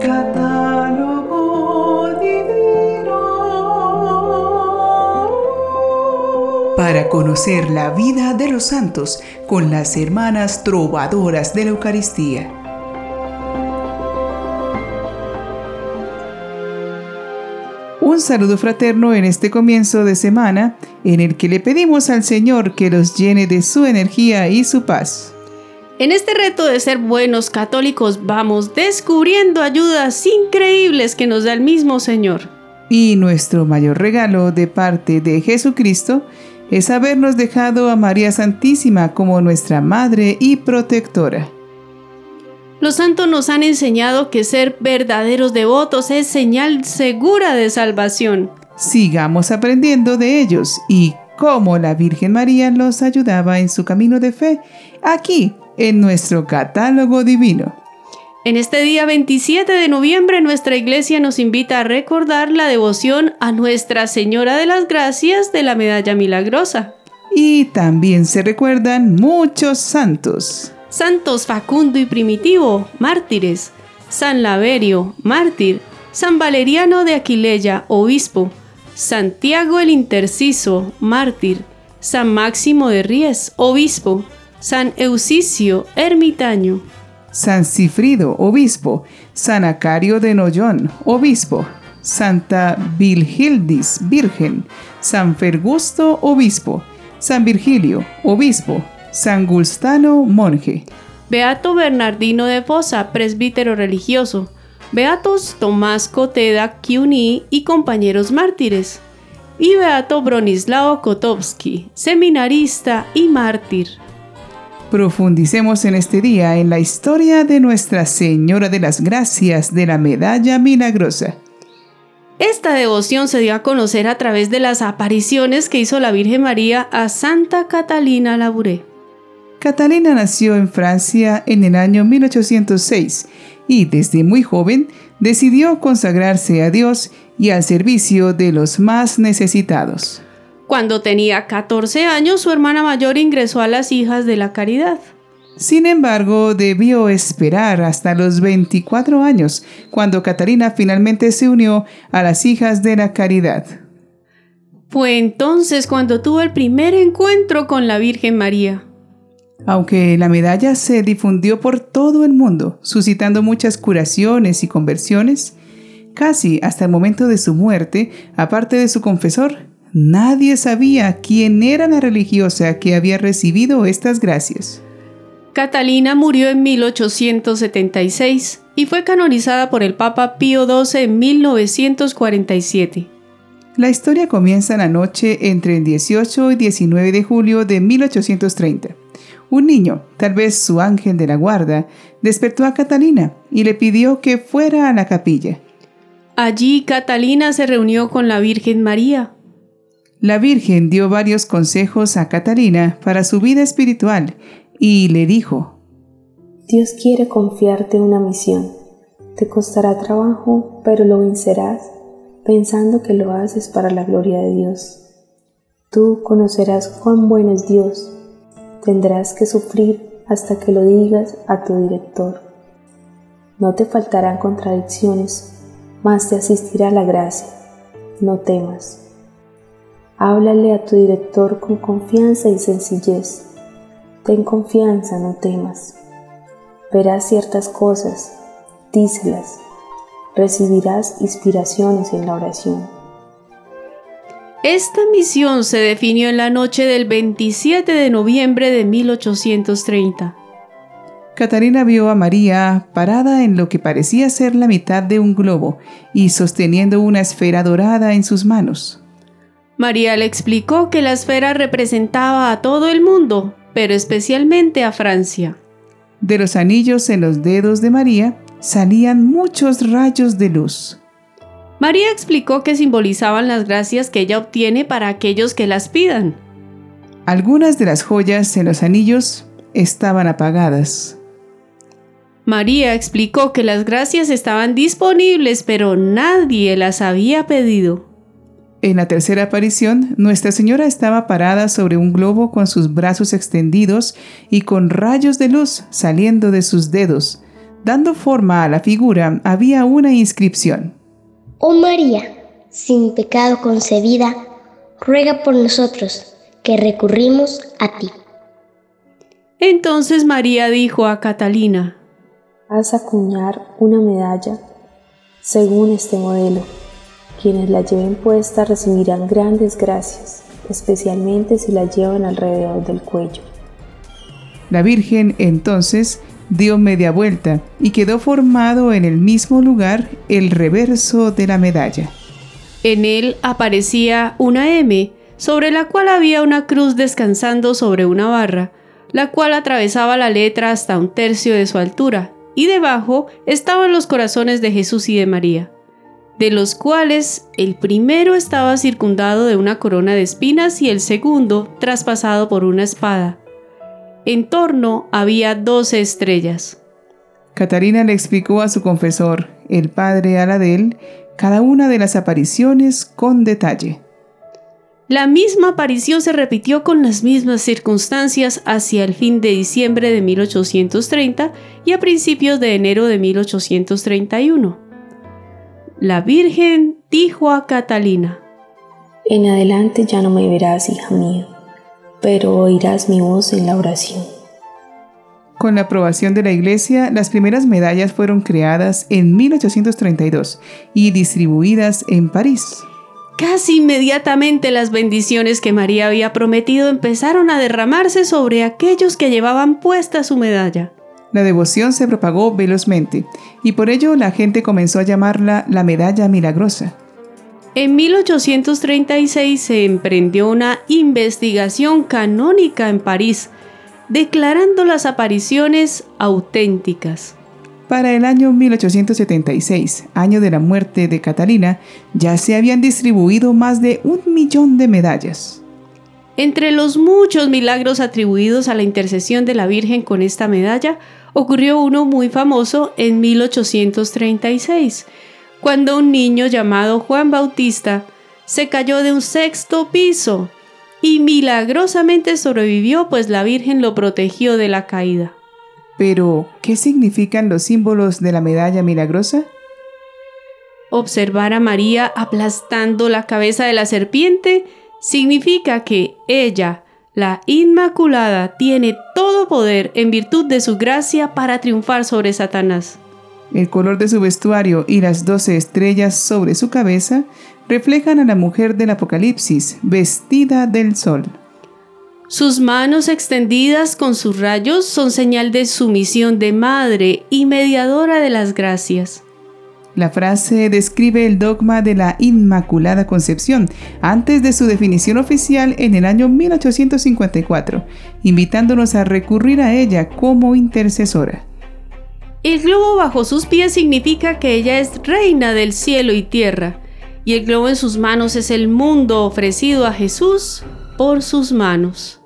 Catálogo divino. Para conocer la vida de los santos con las hermanas trovadoras de la Eucaristía. Un saludo fraterno en este comienzo de semana en el que le pedimos al Señor que los llene de su energía y su paz. En este reto de ser buenos católicos vamos descubriendo ayudas increíbles que nos da el mismo Señor. Y nuestro mayor regalo de parte de Jesucristo es habernos dejado a María Santísima como nuestra Madre y protectora. Los santos nos han enseñado que ser verdaderos devotos es señal segura de salvación. Sigamos aprendiendo de ellos y cómo la Virgen María los ayudaba en su camino de fe aquí en nuestro catálogo divino. En este día 27 de noviembre nuestra iglesia nos invita a recordar la devoción a Nuestra Señora de las Gracias de la Medalla Milagrosa. Y también se recuerdan muchos santos. Santos Facundo y Primitivo, mártires. San Laverio, mártir. San Valeriano de Aquileia, obispo. Santiago el Interciso, mártir. San Máximo de Ries, obispo. San Eusicio, ermitaño. San Cifrido, obispo. San Acario de Nollón, obispo. Santa Vilgildis, virgen. San Fergusto, obispo. San Virgilio, obispo. San Gulstano, monje. Beato Bernardino de Fosa, presbítero religioso. Beatos Tomás Coteda Kiuni y compañeros mártires. Y Beato Bronislao Kotowski, seminarista y mártir. Profundicemos en este día en la historia de Nuestra Señora de las Gracias de la Medalla Milagrosa. Esta devoción se dio a conocer a través de las apariciones que hizo la Virgen María a Santa Catalina Labouré. Catalina nació en Francia en el año 1806 y desde muy joven decidió consagrarse a Dios y al servicio de los más necesitados. Cuando tenía 14 años, su hermana mayor ingresó a las Hijas de la Caridad. Sin embargo, debió esperar hasta los 24 años, cuando Catalina finalmente se unió a las Hijas de la Caridad. Fue entonces cuando tuvo el primer encuentro con la Virgen María. Aunque la medalla se difundió por todo el mundo, suscitando muchas curaciones y conversiones, casi hasta el momento de su muerte, aparte de su confesor, Nadie sabía quién era la religiosa que había recibido estas gracias. Catalina murió en 1876 y fue canonizada por el Papa Pío XII en 1947. La historia comienza la noche entre el 18 y 19 de julio de 1830. Un niño, tal vez su ángel de la guarda, despertó a Catalina y le pidió que fuera a la capilla. Allí Catalina se reunió con la Virgen María, la Virgen dio varios consejos a Catalina para su vida espiritual y le dijo, Dios quiere confiarte una misión. Te costará trabajo, pero lo vencerás pensando que lo haces para la gloria de Dios. Tú conocerás cuán bueno es Dios. Tendrás que sufrir hasta que lo digas a tu director. No te faltarán contradicciones, mas te asistirá la gracia. No temas. Háblale a tu director con confianza y sencillez. Ten confianza, no temas. Verás ciertas cosas, díselas. Recibirás inspiraciones en la oración. Esta misión se definió en la noche del 27 de noviembre de 1830. Catarina vio a María parada en lo que parecía ser la mitad de un globo y sosteniendo una esfera dorada en sus manos. María le explicó que la esfera representaba a todo el mundo, pero especialmente a Francia. De los anillos en los dedos de María salían muchos rayos de luz. María explicó que simbolizaban las gracias que ella obtiene para aquellos que las pidan. Algunas de las joyas en los anillos estaban apagadas. María explicó que las gracias estaban disponibles, pero nadie las había pedido. En la tercera aparición, Nuestra Señora estaba parada sobre un globo con sus brazos extendidos y con rayos de luz saliendo de sus dedos, Dando forma a la figura había una inscripción. Oh María, sin pecado concebida, ruega por nosotros que recurrimos a ti. Entonces María dijo a Catalina, Haz acuñar una medalla según este modelo. Quienes la lleven puesta recibirán grandes gracias, especialmente si la llevan alrededor del cuello. La Virgen entonces dio media vuelta y quedó formado en el mismo lugar el reverso de la medalla. En él aparecía una M, sobre la cual había una cruz descansando sobre una barra, la cual atravesaba la letra hasta un tercio de su altura, y debajo estaban los corazones de Jesús y de María, de los cuales el primero estaba circundado de una corona de espinas y el segundo traspasado por una espada. En torno había doce estrellas. Catarina le explicó a su confesor, el padre Aladel, cada una de las apariciones con detalle. La misma aparición se repitió con las mismas circunstancias hacia el fin de diciembre de 1830 y a principios de enero de 1831. La Virgen dijo a Catalina, En adelante ya no me verás, hija mía, pero oirás mi voz en la oración. Con la aprobación de la Iglesia, las primeras medallas fueron creadas en 1832 y distribuidas en París. Casi inmediatamente las bendiciones que María había prometido empezaron a derramarse sobre aquellos que llevaban puesta su medalla. La devoción se propagó velozmente y por ello la gente comenzó a llamarla la medalla milagrosa. En 1836 se emprendió una investigación canónica en París, declarando las apariciones auténticas. Para el año 1876, año de la muerte de Catalina, ya se habían distribuido más de un millón de medallas. Entre los muchos milagros atribuidos a la intercesión de la Virgen con esta medalla, ocurrió uno muy famoso en 1836, cuando un niño llamado Juan Bautista se cayó de un sexto piso y milagrosamente sobrevivió pues la Virgen lo protegió de la caída. Pero, ¿qué significan los símbolos de la medalla milagrosa? Observar a María aplastando la cabeza de la serpiente significa que ella, la Inmaculada, tiene todo poder en virtud de su gracia para triunfar sobre Satanás. El color de su vestuario y las doce estrellas sobre su cabeza reflejan a la mujer del Apocalipsis, vestida del sol. Sus manos extendidas con sus rayos son señal de sumisión de madre y mediadora de las gracias. La frase describe el dogma de la Inmaculada Concepción antes de su definición oficial en el año 1854, invitándonos a recurrir a ella como intercesora. El globo bajo sus pies significa que ella es reina del cielo y tierra, y el globo en sus manos es el mundo ofrecido a Jesús por sus manos.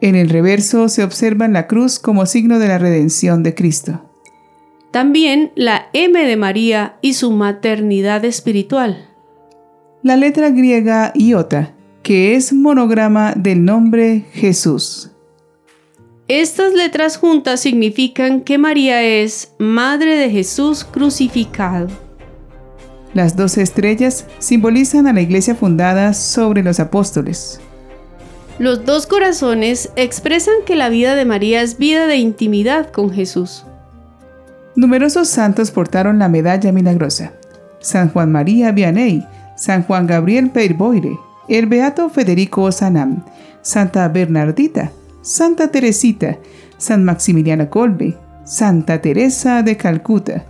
En el reverso se observa la cruz como signo de la redención de Cristo. También la M de María y su maternidad espiritual. La letra griega iota, que es monograma del nombre Jesús. Estas letras juntas significan que María es Madre de Jesús crucificado. Las dos estrellas simbolizan a la iglesia fundada sobre los apóstoles. Los dos corazones expresan que la vida de María es vida de intimidad con Jesús. Numerosos santos portaron la medalla milagrosa. San Juan María Vianney, San Juan Gabriel Peirboire, el Beato Federico Sanam, Santa Bernardita, Santa Teresita, San Maximiliano Colbe, Santa Teresa de Calcuta.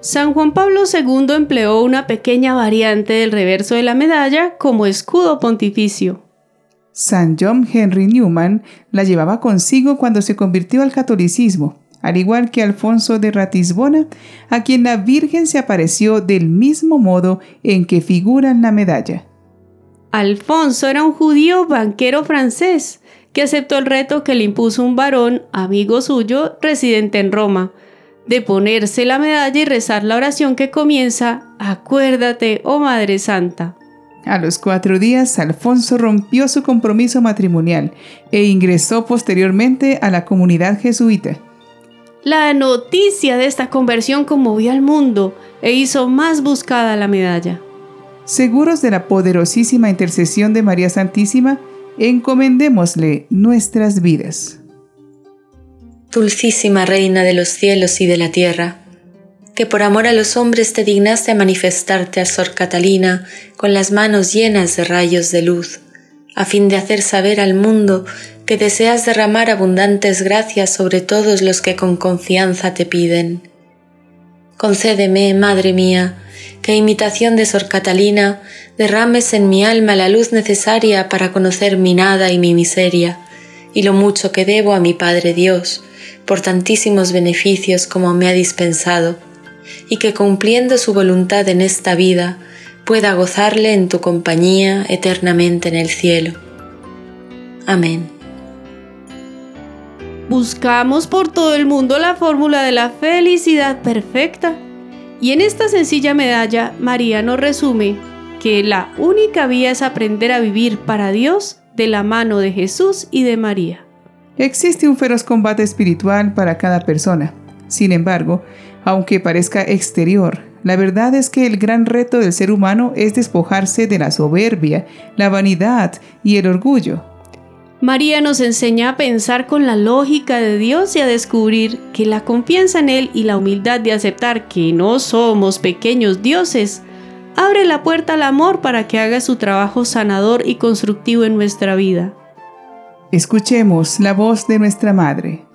San Juan Pablo II empleó una pequeña variante del reverso de la medalla como escudo pontificio. San John Henry Newman la llevaba consigo cuando se convirtió al catolicismo, al igual que Alfonso de Ratisbona, a quien la Virgen se apareció del mismo modo en que figura en la medalla. Alfonso era un judío banquero francés que aceptó el reto que le impuso un varón, amigo suyo, residente en Roma, de ponerse la medalla y rezar la oración que comienza, Acuérdate, oh Madre Santa. A los cuatro días, Alfonso rompió su compromiso matrimonial e ingresó posteriormente a la comunidad jesuita. La noticia de esta conversión conmovió al mundo e hizo más buscada la medalla. Seguros de la poderosísima intercesión de María Santísima, encomendémosle nuestras vidas. Dulcísima Reina de los cielos y de la tierra, que por amor a los hombres te dignaste a manifestarte a Sor Catalina con las manos llenas de rayos de luz, a fin de hacer saber al mundo que deseas derramar abundantes gracias sobre todos los que con confianza te piden. Concédeme, Madre mía, que imitación de Sor Catalina derrames en mi alma la luz necesaria para conocer mi nada y mi miseria, y lo mucho que debo a mi Padre Dios, por tantísimos beneficios como me ha dispensado, y que cumpliendo su voluntad en esta vida, pueda gozarle en tu compañía eternamente en el cielo. Amén. Buscamos por todo el mundo la fórmula de la felicidad perfecta. Y en esta sencilla medalla, María nos resume que la única vía es aprender a vivir para Dios de la mano de Jesús y de María. Existe un feroz combate espiritual para cada persona. Sin embargo, aunque parezca exterior, la verdad es que el gran reto del ser humano es despojarse de la soberbia, la vanidad y el orgullo. María nos enseña a pensar con la lógica de Dios y a descubrir que la confianza en Él y la humildad de aceptar que no somos pequeños dioses abre la puerta al amor para que haga su trabajo sanador y constructivo en nuestra vida. Escuchemos la voz de nuestra Madre.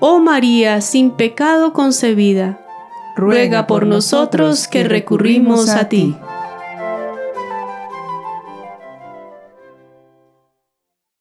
Oh María, sin pecado concebida, ruega por nosotros que recurrimos a ti.